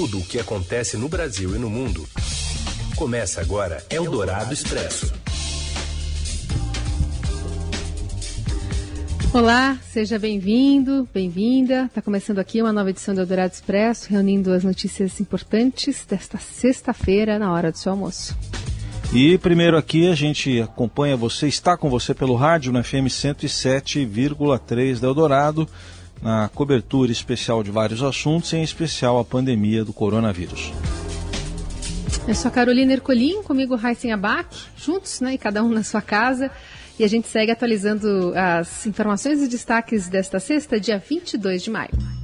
Tudo o que acontece no Brasil e no mundo. Começa agora Eldorado Expresso. Olá, seja bem-vindo, bem-vinda. Está começando aqui uma nova edição do Eldorado Expresso, reunindo as notícias importantes desta sexta-feira na hora do seu almoço. E primeiro aqui a gente acompanha você, está com você pelo rádio na FM 107,3 da Eldorado, na cobertura especial de vários assuntos, em especial a pandemia do coronavírus. Eu sou a Carolina Ercolim, comigo Raíssen Abac, juntos, né, e cada um na sua casa. E a gente segue atualizando as informações e destaques desta sexta, dia 22 de maio.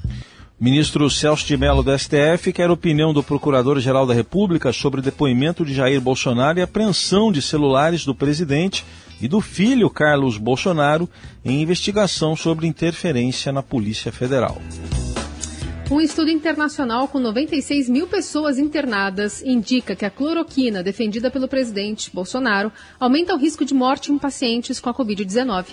Ministro Celso de Mello do STF quer opinião do Procurador-Geral da República sobre depoimento de Jair Bolsonaro e apreensão de celulares do presidente e do filho Carlos Bolsonaro em investigação sobre interferência na Polícia Federal. Um estudo internacional com 96 mil pessoas internadas indica que a cloroquina defendida pelo presidente Bolsonaro aumenta o risco de morte em pacientes com a Covid-19.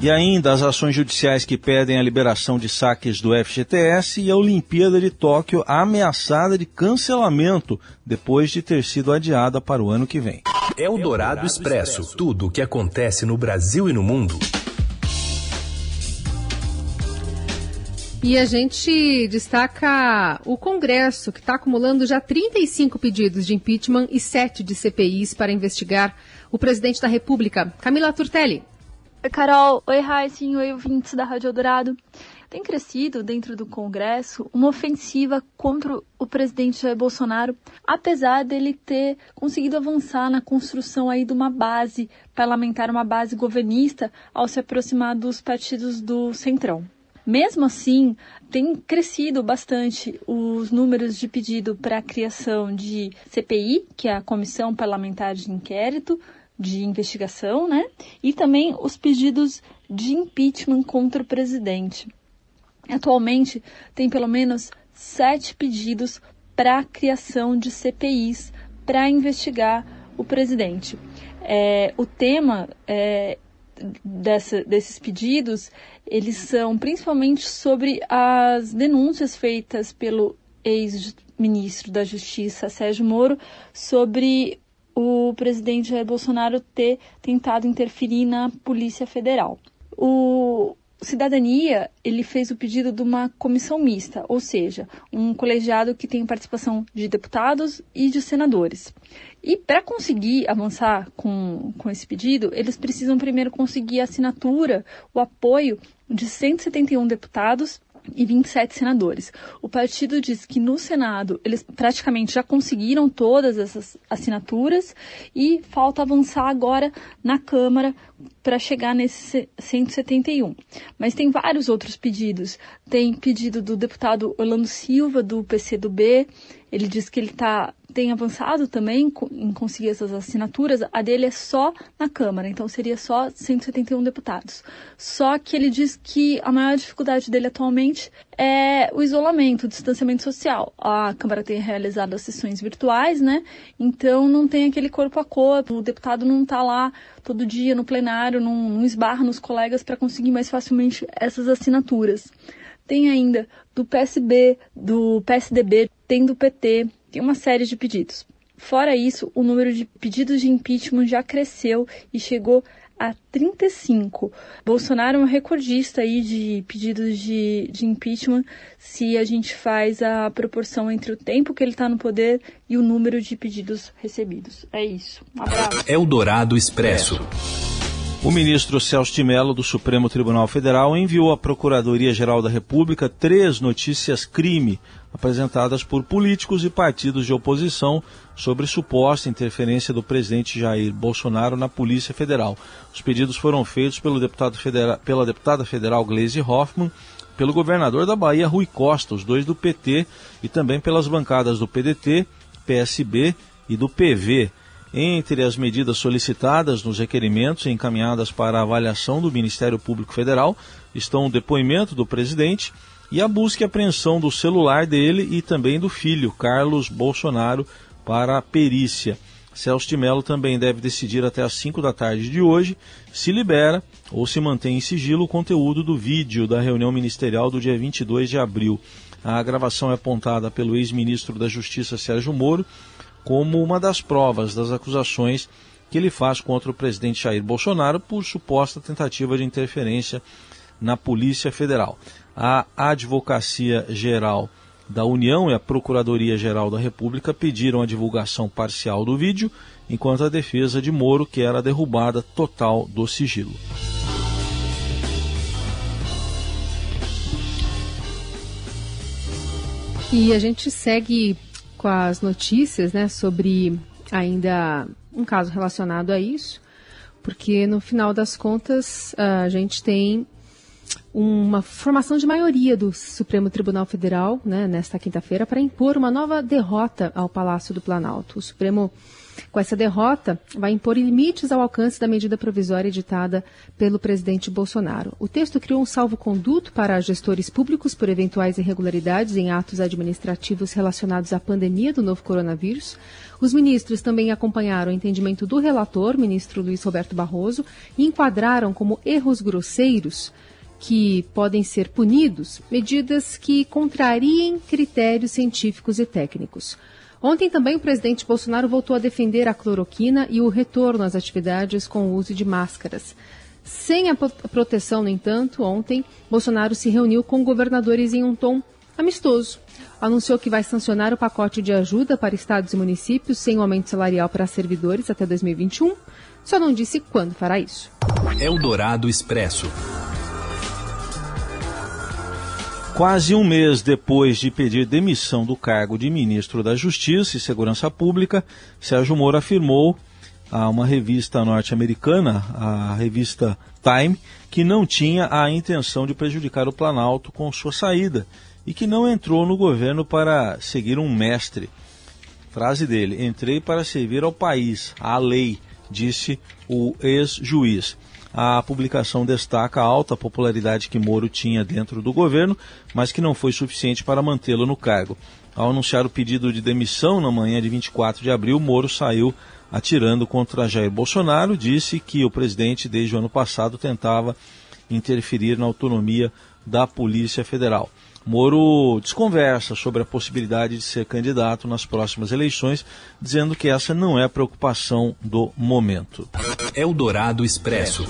E ainda as ações judiciais que pedem a liberação de saques do FGTS e a Olimpíada de Tóquio ameaçada de cancelamento depois de ter sido adiada para o ano que vem. É o Dourado Expresso. Tudo o que acontece no Brasil e no mundo. E a gente destaca o Congresso, que está acumulando já 35 pedidos de impeachment e 7 de CPIs para investigar o presidente da República, Camila Turtelli. Oi, Carol. Oi, Raíssen. Oi, ouvintes da Rádio Eldorado. Tem crescido dentro do Congresso uma ofensiva contra o presidente Jair Bolsonaro, apesar dele ter conseguido avançar na construção aí de uma base parlamentar, uma base governista, ao se aproximar dos partidos do Centrão. Mesmo assim, tem crescido bastante os números de pedido para a criação de CPI, que é a Comissão Parlamentar de Inquérito, de investigação, né? E também os pedidos de impeachment contra o presidente. Atualmente, tem pelo menos sete pedidos para a criação de CPIs para investigar o presidente. É, o tema é, dessa, desses pedidos, eles são principalmente sobre as denúncias feitas pelo ex-ministro da Justiça, Sérgio Moro, sobre o presidente Jair Bolsonaro ter tentado interferir na Polícia Federal. O Cidadania, ele fez o pedido de uma comissão mista, ou seja, um colegiado que tem participação de deputados e de senadores. E para conseguir avançar com, com esse pedido, eles precisam primeiro conseguir a assinatura, o apoio de 171 deputados e 27 senadores. O partido diz que no Senado eles praticamente já conseguiram todas essas assinaturas e falta avançar agora na Câmara para chegar nesse 171. Mas tem vários outros pedidos. Tem pedido do deputado Orlando Silva, do PCdoB. Ele diz que ele tá, tem avançado também em conseguir essas assinaturas. A dele é só na Câmara, então seria só 171 deputados. Só que ele diz que a maior dificuldade dele atualmente é o isolamento, o distanciamento social. A Câmara tem realizado as sessões virtuais, né? Então não tem aquele corpo a corpo, o deputado não está lá todo dia no plenário, não, não esbarra nos colegas para conseguir mais facilmente essas assinaturas. Tem ainda do PSB, do PSDB, tem do PT, tem uma série de pedidos. Fora isso, o número de pedidos de impeachment já cresceu e chegou a 35. Bolsonaro é um recordista aí de pedidos de, de impeachment se a gente faz a proporção entre o tempo que ele está no poder e o número de pedidos recebidos. É isso. Um abraço. É o Dourado Expresso. O ministro Celso de Mello, do Supremo Tribunal Federal, enviou à Procuradoria-Geral da República três notícias crime apresentadas por políticos e partidos de oposição sobre suposta interferência do presidente Jair Bolsonaro na Polícia Federal. Os pedidos foram feitos pelo deputado federal, pela deputada federal Gleisi Hoffmann, pelo governador da Bahia, Rui Costa, os dois do PT, e também pelas bancadas do PDT, PSB e do PV. Entre as medidas solicitadas nos requerimentos encaminhadas para avaliação do Ministério Público Federal estão o depoimento do presidente e a busca e apreensão do celular dele e também do filho, Carlos Bolsonaro, para a perícia. Celso de Mello também deve decidir até às 5 da tarde de hoje se libera ou se mantém em sigilo o conteúdo do vídeo da reunião ministerial do dia 22 de abril. A gravação é apontada pelo ex-ministro da Justiça Sérgio Moro como uma das provas das acusações que ele faz contra o presidente Jair Bolsonaro por suposta tentativa de interferência na Polícia Federal. A Advocacia Geral da União e a Procuradoria-Geral da República pediram a divulgação parcial do vídeo, enquanto a defesa de Moro quer a derrubada total do sigilo. E a gente segue com as notícias né, sobre ainda um caso relacionado a isso, porque no final das contas a gente tem uma formação de maioria do Supremo Tribunal Federal né, nesta quinta-feira para impor uma nova derrota ao Palácio do Planalto. O Supremo, com essa derrota, vai impor limites ao alcance da medida provisória editada pelo presidente Bolsonaro. O texto criou um salvo-conduto para gestores públicos por eventuais irregularidades em atos administrativos relacionados à pandemia do novo coronavírus. Os ministros também acompanharam o entendimento do relator, ministro Luiz Roberto Barroso, e enquadraram como erros grosseiros que podem ser punidos medidas que contrariem critérios científicos e técnicos. Ontem também o presidente Bolsonaro voltou a defender a cloroquina e o retorno às atividades com o uso de máscaras. Sem a proteção, no entanto, ontem Bolsonaro se reuniu com governadores em um tom amistoso. Anunciou que vai sancionar o pacote de ajuda para estados e municípios sem aumento salarial para servidores até 2021. Só não disse quando fará isso. Eldorado Expresso. Quase um mês depois de pedir demissão do cargo de ministro da Justiça e Segurança Pública, Sérgio Moro afirmou a uma revista norte-americana, a revista Time, que não tinha a intenção de prejudicar o Planalto com sua saída e que não entrou no governo para seguir um mestre. Frase dele: Entrei para servir ao país, à lei, disse o ex-juiz. A publicação destaca a alta popularidade que Moro tinha dentro do governo, mas que não foi suficiente para mantê-lo no cargo. Ao anunciar o pedido de demissão na manhã de 24 de abril, Moro saiu atirando contra Jair Bolsonaro, disse que o presidente, desde o ano passado, tentava interferir na autonomia da Polícia Federal. Moro desconversa sobre a possibilidade de ser candidato nas próximas eleições, dizendo que essa não é a preocupação do momento. Eldorado Expresso.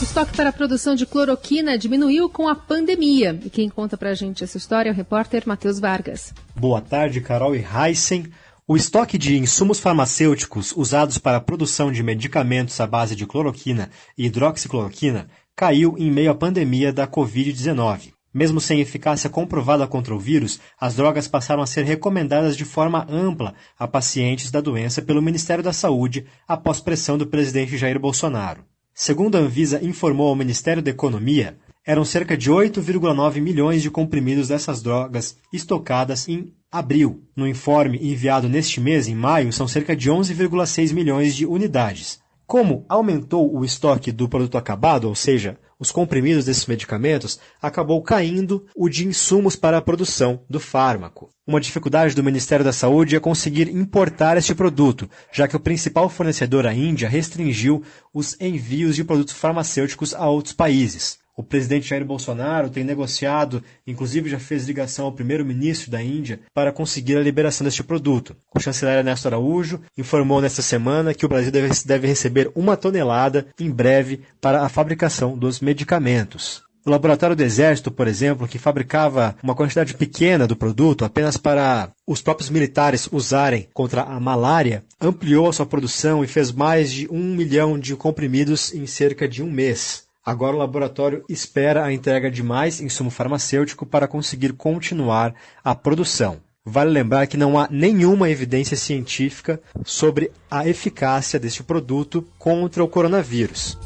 O estoque para a produção de cloroquina diminuiu com a pandemia. E quem conta para a gente essa história é o repórter Matheus Vargas. Boa tarde, Carol e Heisen. O estoque de insumos farmacêuticos usados para a produção de medicamentos à base de cloroquina e hidroxicloroquina caiu em meio à pandemia da Covid-19. Mesmo sem eficácia comprovada contra o vírus, as drogas passaram a ser recomendadas de forma ampla a pacientes da doença pelo Ministério da Saúde após pressão do presidente Jair Bolsonaro. Segundo a Anvisa informou ao Ministério da Economia, eram cerca de 8,9 milhões de comprimidos dessas drogas estocadas em abril. No informe enviado neste mês, em maio, são cerca de 11,6 milhões de unidades. Como aumentou o estoque do produto acabado, ou seja, os comprimidos desses medicamentos, acabou caindo o de insumos para a produção do fármaco. Uma dificuldade do Ministério da Saúde é conseguir importar este produto, já que o principal fornecedor, a Índia, restringiu os envios de produtos farmacêuticos a outros países. O presidente Jair Bolsonaro tem negociado, inclusive já fez ligação ao primeiro-ministro da Índia para conseguir a liberação deste produto. O chanceler Ernesto Araújo informou nesta semana que o Brasil deve, receber uma tonelada em breve para a fabricação dos medicamentos. O laboratório do Exército, por exemplo, que fabricava uma quantidade pequena do produto apenas para os próprios militares usarem contra a malária, ampliou a sua produção e fez mais de um milhão de comprimidos em cerca de um mês. Agora o laboratório espera a entrega de mais insumo farmacêutico para conseguir continuar a produção. Vale lembrar que não há nenhuma evidência científica sobre a eficácia deste produto contra o coronavírus.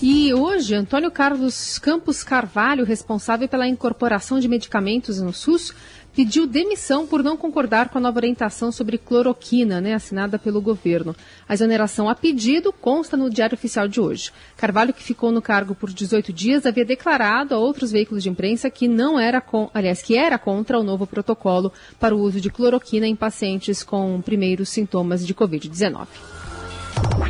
E hoje, Antônio Carlos Campos Carvalho, responsável pela incorporação de medicamentos no SUS, pediu demissão por não concordar com a nova orientação sobre cloroquina, né, assinada pelo governo. A exoneração a pedido consta no Diário Oficial de hoje. Carvalho, que ficou no cargo por 18 dias, havia declarado a outros veículos de imprensa que não era, com, aliás, que era contra o novo protocolo para o uso de cloroquina em pacientes com primeiros sintomas de Covid-19.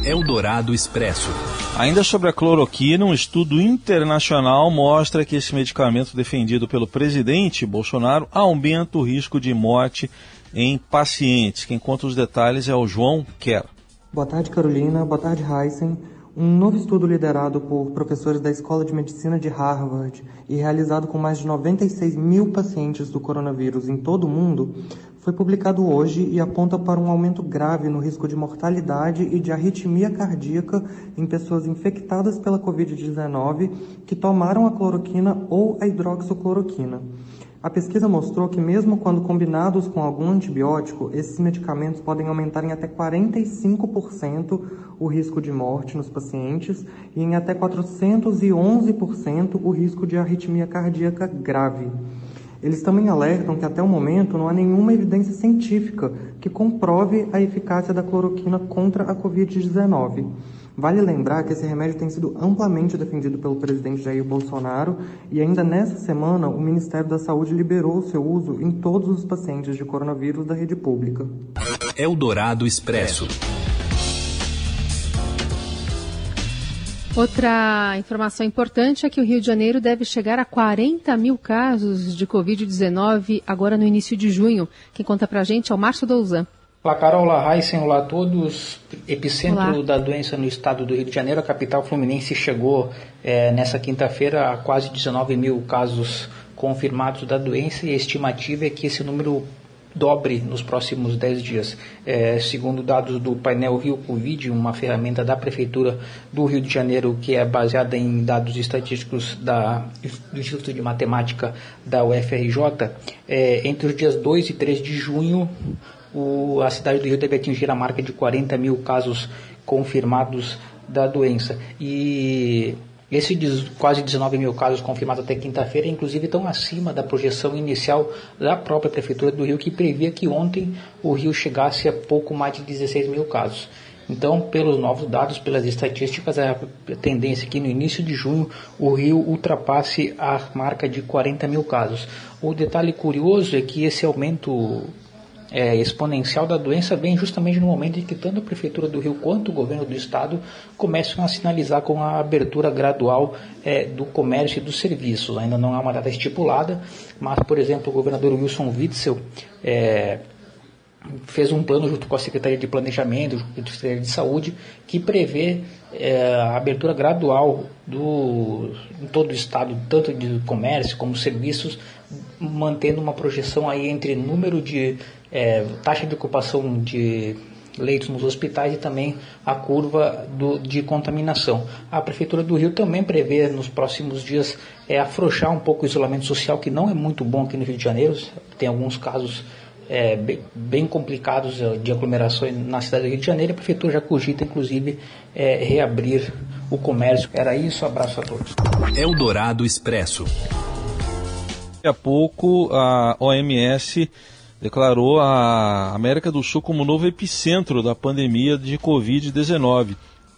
Eldorado Expresso. Ainda sobre a cloroquina, um estudo internacional mostra que esse medicamento defendido pelo presidente Bolsonaro aumenta o risco de morte em pacientes. Quem conta os detalhes é o João Kerr. Boa tarde, Carolina. Boa tarde, Heisen. Um novo estudo liderado por professores da Escola de Medicina de Harvard e realizado com mais de 96 mil pacientes do coronavírus em todo o mundo foi publicado hoje e aponta para um aumento grave no risco de mortalidade e de arritmia cardíaca em pessoas infectadas pela Covid-19 que tomaram a cloroquina ou a hidroxicloroquina. A pesquisa mostrou que, mesmo quando combinados com algum antibiótico, esses medicamentos podem aumentar em até 45% o risco de morte nos pacientes e em até 411% o risco de arritmia cardíaca grave. Eles também alertam que até o momento não há nenhuma evidência científica que comprove a eficácia da cloroquina contra a Covid-19. Vale lembrar que esse remédio tem sido amplamente defendido pelo presidente Jair Bolsonaro e ainda nessa semana o Ministério da Saúde liberou seu uso em todos os pacientes de coronavírus da rede pública. Eldorado Expresso. Outra informação importante é que o Rio de Janeiro deve chegar a 40 mil casos de Covid-19 agora no início de junho. Quem conta pra gente é o Márcio Douzan. Olá, Carol, olá, Heisen, olá a todos. Epicentro olá. da doença no estado do Rio de Janeiro, a capital fluminense chegou é, nessa quinta-feira a quase 19 mil casos confirmados da doença e a estimativa é que esse número dobre nos próximos 10 dias. É, segundo dados do painel Rio Covid, uma ferramenta da Prefeitura do Rio de Janeiro que é baseada em dados estatísticos da, do Instituto de Matemática da UFRJ, é, entre os dias 2 e 3 de junho, o, a cidade do Rio deve atingir a marca de 40 mil casos confirmados da doença. E esses quase 19 mil casos confirmados até quinta-feira, inclusive, estão acima da projeção inicial da própria Prefeitura do Rio, que previa que ontem o Rio chegasse a pouco mais de 16 mil casos. Então, pelos novos dados, pelas estatísticas, a tendência é que no início de junho o Rio ultrapasse a marca de 40 mil casos. O detalhe curioso é que esse aumento é, exponencial da doença vem justamente no momento em que tanto a Prefeitura do Rio quanto o governo do Estado começam a sinalizar com a abertura gradual é, do comércio e dos serviços. Ainda não há uma data estipulada, mas, por exemplo, o governador Wilson Witzel é, fez um plano junto com a Secretaria de Planejamento, junto com a Secretaria de Saúde, que prevê é, a abertura gradual do, em todo o estado, tanto de comércio como serviços, mantendo uma projeção aí entre número de é, taxa de ocupação de leitos nos hospitais e também a curva do, de contaminação. A Prefeitura do Rio também prevê nos próximos dias é, afrouxar um pouco o isolamento social, que não é muito bom aqui no Rio de Janeiro, tem alguns casos é, bem, bem, complicados é, de aglomerações na cidade do Rio de Janeiro. A Prefeitura já cogita, inclusive, é, reabrir o comércio. Era isso, abraço a todos. Eldorado Expresso. A pouco a OMS declarou a América do Sul como novo epicentro da pandemia de Covid-19.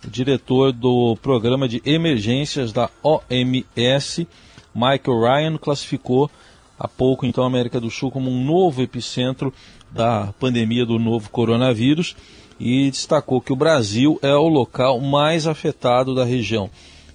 O diretor do programa de emergências da OMS, Michael Ryan, classificou há pouco então a América do Sul como um novo epicentro da pandemia do novo coronavírus e destacou que o Brasil é o local mais afetado da região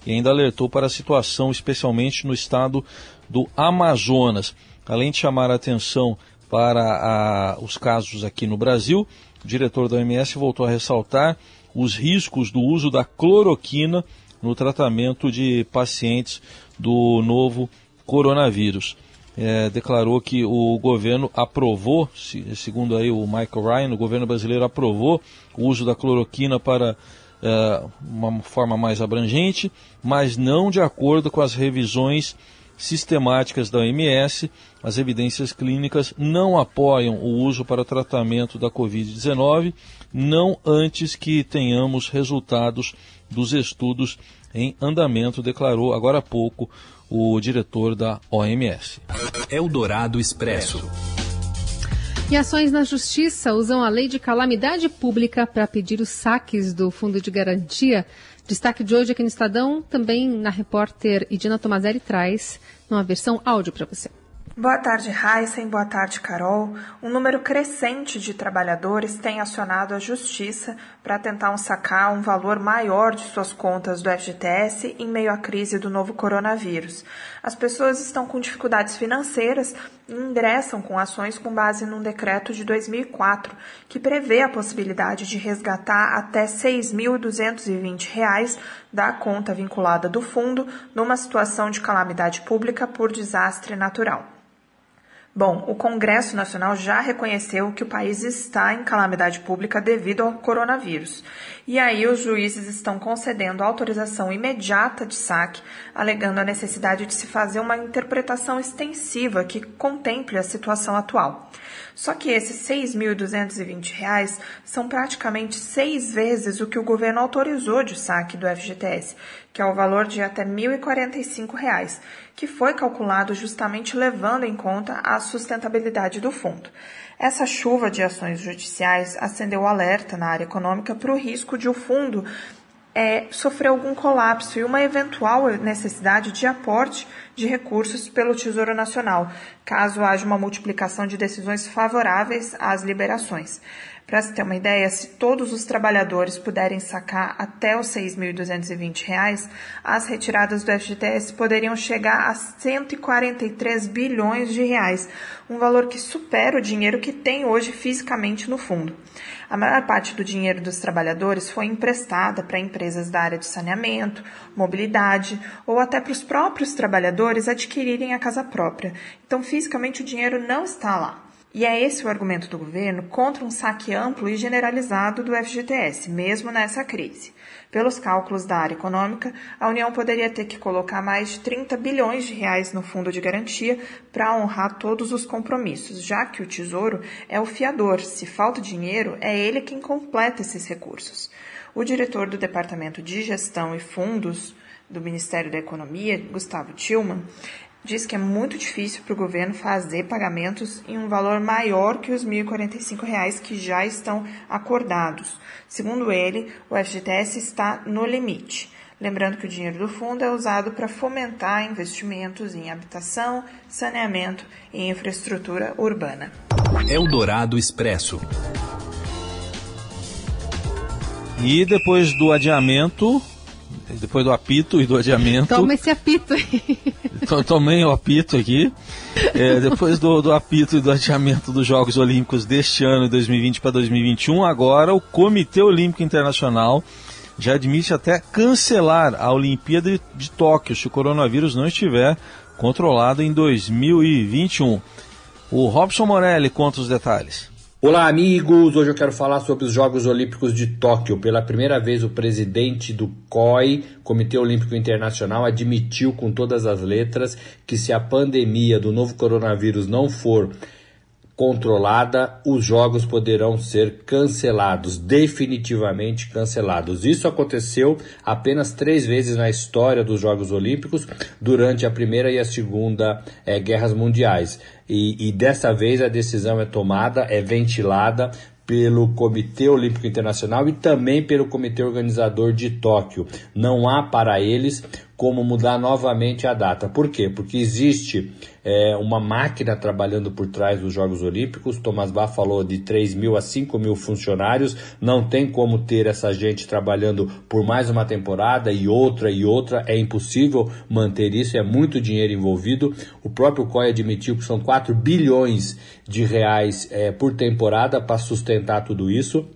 e ainda alertou para a situação, especialmente no estado do Amazonas. Além de chamar a atenção para a, os casos aqui no Brasil, o diretor da OMS voltou a ressaltar os riscos do uso da cloroquina no tratamento de pacientes do novo coronavírus. É, declarou que o governo aprovou, segundo aí o Michael Ryan, o governo brasileiro aprovou o uso da cloroquina para uma forma mais abrangente, mas não de acordo com as revisões sistemáticas da OMS, as evidências clínicas não apoiam o uso para tratamento da Covid-19, não antes que tenhamos resultados dos estudos em andamento, declarou agora há pouco o diretor da OMS. Eldorado Expresso. E ações na justiça usam a lei de calamidade pública para pedir os saques do fundo de garantia Destaque de hoje aqui no Estadão, também na repórter Edina Tomazeri traz uma versão áudio para você. Boa tarde, Heisen. Boa tarde, Carol. Um número crescente de trabalhadores tem acionado a Justiça para tentar um sacar um valor maior de suas contas do FGTS em meio à crise do novo coronavírus. As pessoas estão com dificuldades financeiras e ingressam com ações com base num decreto de 2004 que prevê a possibilidade de resgatar até R$ 6.220 da conta vinculada do fundo numa situação de calamidade pública por desastre natural. Bom, o Congresso Nacional já reconheceu que o país está em calamidade pública devido ao coronavírus. E aí os juízes estão concedendo autorização imediata de saque, alegando a necessidade de se fazer uma interpretação extensiva que contemple a situação atual. Só que esses R$ 6.220 são praticamente seis vezes o que o governo autorizou de saque do FGTS, que é o valor de até R$ 1.045, que foi calculado justamente levando em conta a sustentabilidade do fundo. Essa chuva de ações judiciais acendeu o alerta na área econômica para o risco de o fundo é, sofrer algum colapso e uma eventual necessidade de aporte de recursos pelo Tesouro Nacional, caso haja uma multiplicação de decisões favoráveis às liberações. Para se ter uma ideia, se todos os trabalhadores puderem sacar até os R$ 6.220, as retiradas do FGTS poderiam chegar a 143 bilhões de reais, um valor que supera o dinheiro que tem hoje fisicamente no fundo. A maior parte do dinheiro dos trabalhadores foi emprestada para empresas da área de saneamento, mobilidade ou até para os próprios trabalhadores adquirirem a casa própria. Então, fisicamente, o dinheiro não está lá. E é esse o argumento do governo contra um saque amplo e generalizado do FGTS, mesmo nessa crise. Pelos cálculos da área econômica, a União poderia ter que colocar mais de 30 bilhões de reais no fundo de garantia para honrar todos os compromissos, já que o Tesouro é o fiador. Se falta dinheiro, é ele quem completa esses recursos. O diretor do Departamento de Gestão e Fundos do Ministério da Economia, Gustavo Tillman, diz que é muito difícil para o governo fazer pagamentos em um valor maior que os R$ 1.045 que já estão acordados. Segundo ele, o FGTS está no limite. Lembrando que o dinheiro do fundo é usado para fomentar investimentos em habitação, saneamento e infraestrutura urbana. Eldorado Expresso. E depois do adiamento, depois do apito e do adiamento. Toma esse apito aí. Tomei o apito aqui. É, depois do, do apito e do adiamento dos Jogos Olímpicos deste ano, 2020 para 2021, agora o Comitê Olímpico Internacional já admite até cancelar a Olimpíada de, de Tóquio se o coronavírus não estiver controlado em 2021. O Robson Morelli conta os detalhes. Olá, amigos! Hoje eu quero falar sobre os Jogos Olímpicos de Tóquio. Pela primeira vez, o presidente do COI, Comitê Olímpico Internacional, admitiu com todas as letras que se a pandemia do novo coronavírus não for controlada, os jogos poderão ser cancelados, definitivamente cancelados. Isso aconteceu apenas três vezes na história dos Jogos Olímpicos, durante a Primeira e a Segunda é, Guerras Mundiais. E, e dessa vez a decisão é tomada, é ventilada pelo Comitê Olímpico Internacional e também pelo Comitê Organizador de Tóquio. Não há para eles como mudar novamente a data. Por quê? Porque existe é, uma máquina trabalhando por trás dos Jogos Olímpicos. Thomas Bach falou de 3 mil a 5 mil funcionários. Não tem como ter essa gente trabalhando por mais uma temporada e outra e outra. É impossível manter isso, é muito dinheiro envolvido. O próprio COI admitiu que são 4 bilhões de reais é, por temporada para sustentar tudo isso.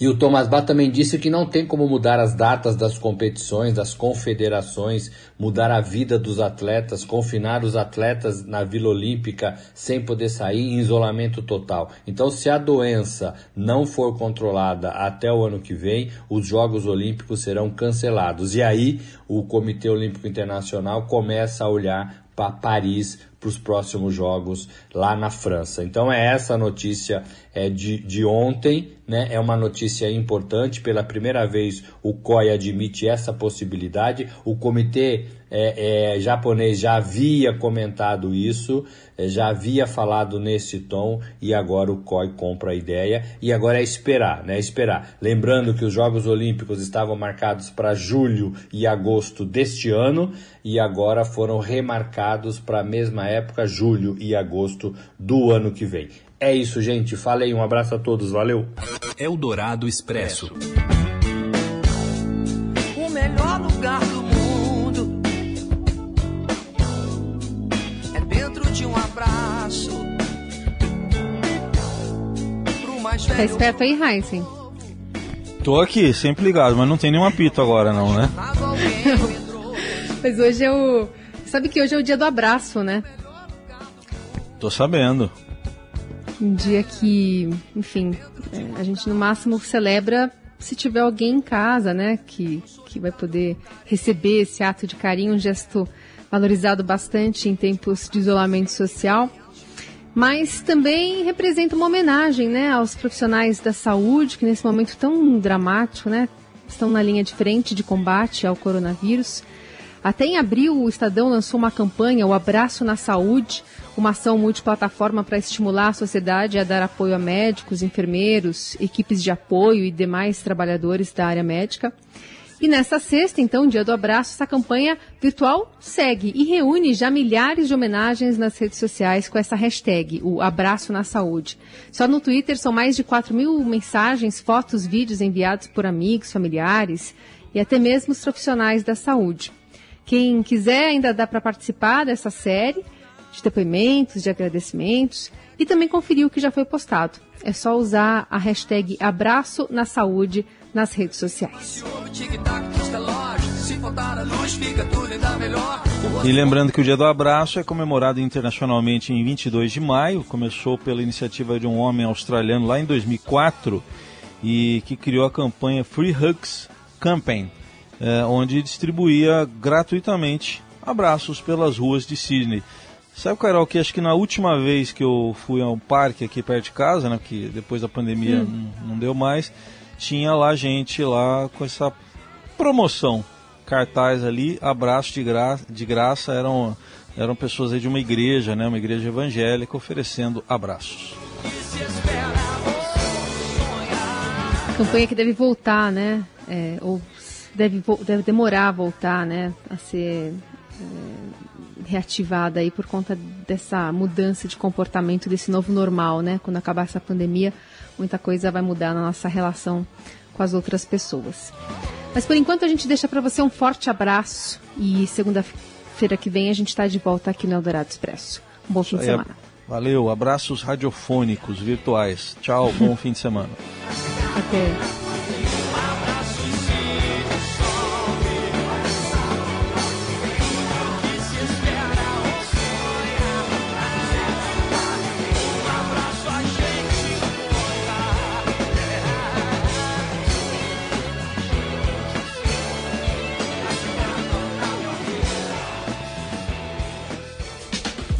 E o Thomas Bach também disse que não tem como mudar as datas das competições, das confederações, mudar a vida dos atletas, confinar os atletas na Vila Olímpica sem poder sair em isolamento total. Então, se a doença não for controlada até o ano que vem, os Jogos Olímpicos serão cancelados. E aí, o Comitê Olímpico Internacional começa a olhar para Paris para os próximos jogos lá na França. Então é essa a notícia é, de, de ontem, né? É uma notícia importante. Pela primeira vez o COI admite essa possibilidade. O Comitê é, é, japonês já havia comentado isso, é, já havia falado nesse tom e agora o COI compra a ideia e agora é esperar, né? Esperar. Lembrando que os Jogos Olímpicos estavam marcados para julho e agosto deste ano e agora foram remarcados para a mesma época, julho e agosto do ano que vem. É isso, gente. Falei, um abraço a todos, valeu. Eldorado Expresso. O melhor lugar do mundo é dentro de um abraço. Pro mais velho. Tá esperto aí, Heisen? Tô aqui, sempre ligado, mas não tem nenhum apito agora não, né? Mas hoje é o... Sabe que hoje é o dia do abraço, né? Tô sabendo. Um dia que, enfim, é, a gente no máximo celebra se tiver alguém em casa, né, que, que vai poder receber esse ato de carinho, um gesto valorizado bastante em tempos de isolamento social. Mas também representa uma homenagem, né, aos profissionais da saúde que nesse momento tão dramático, né, estão na linha de frente de combate ao coronavírus. Até em abril, o Estadão lançou uma campanha, o Abraço na Saúde, uma ação multiplataforma para estimular a sociedade a dar apoio a médicos, enfermeiros, equipes de apoio e demais trabalhadores da área médica. E nesta sexta, então, dia do abraço, essa campanha virtual segue e reúne já milhares de homenagens nas redes sociais com essa hashtag, o Abraço na Saúde. Só no Twitter são mais de 4 mil mensagens, fotos, vídeos enviados por amigos, familiares e até mesmo os profissionais da saúde. Quem quiser ainda dá para participar dessa série de depoimentos, de agradecimentos e também conferir o que já foi postado. É só usar a hashtag Abraço na Saúde nas redes sociais. E lembrando que o Dia do Abraço é comemorado internacionalmente em 22 de maio. Começou pela iniciativa de um homem australiano lá em 2004 e que criou a campanha Free Hugs Campaign, é, onde distribuía gratuitamente abraços pelas ruas de Sydney. Sabe, Carol, que acho que na última vez que eu fui a um parque aqui perto de casa, né, que depois da pandemia hum. não, não deu mais, tinha lá gente lá com essa promoção, cartaz ali, abraço de, gra de graça, eram, eram pessoas aí de uma igreja, né, uma igreja evangélica, oferecendo abraços. Campanha que deve voltar, né, é, ou deve, deve demorar a voltar, né, a ser... É, reativada aí por conta dessa mudança de comportamento, desse novo normal, né? Quando acabar essa pandemia, muita coisa vai mudar na nossa relação com as outras pessoas. Mas por enquanto a gente deixa para você um forte abraço e segunda-feira que vem a gente está de volta aqui no Eldorado Expresso. Um bom fim de semana. Valeu, abraços radiofônicos virtuais. Tchau, bom fim de semana. Até.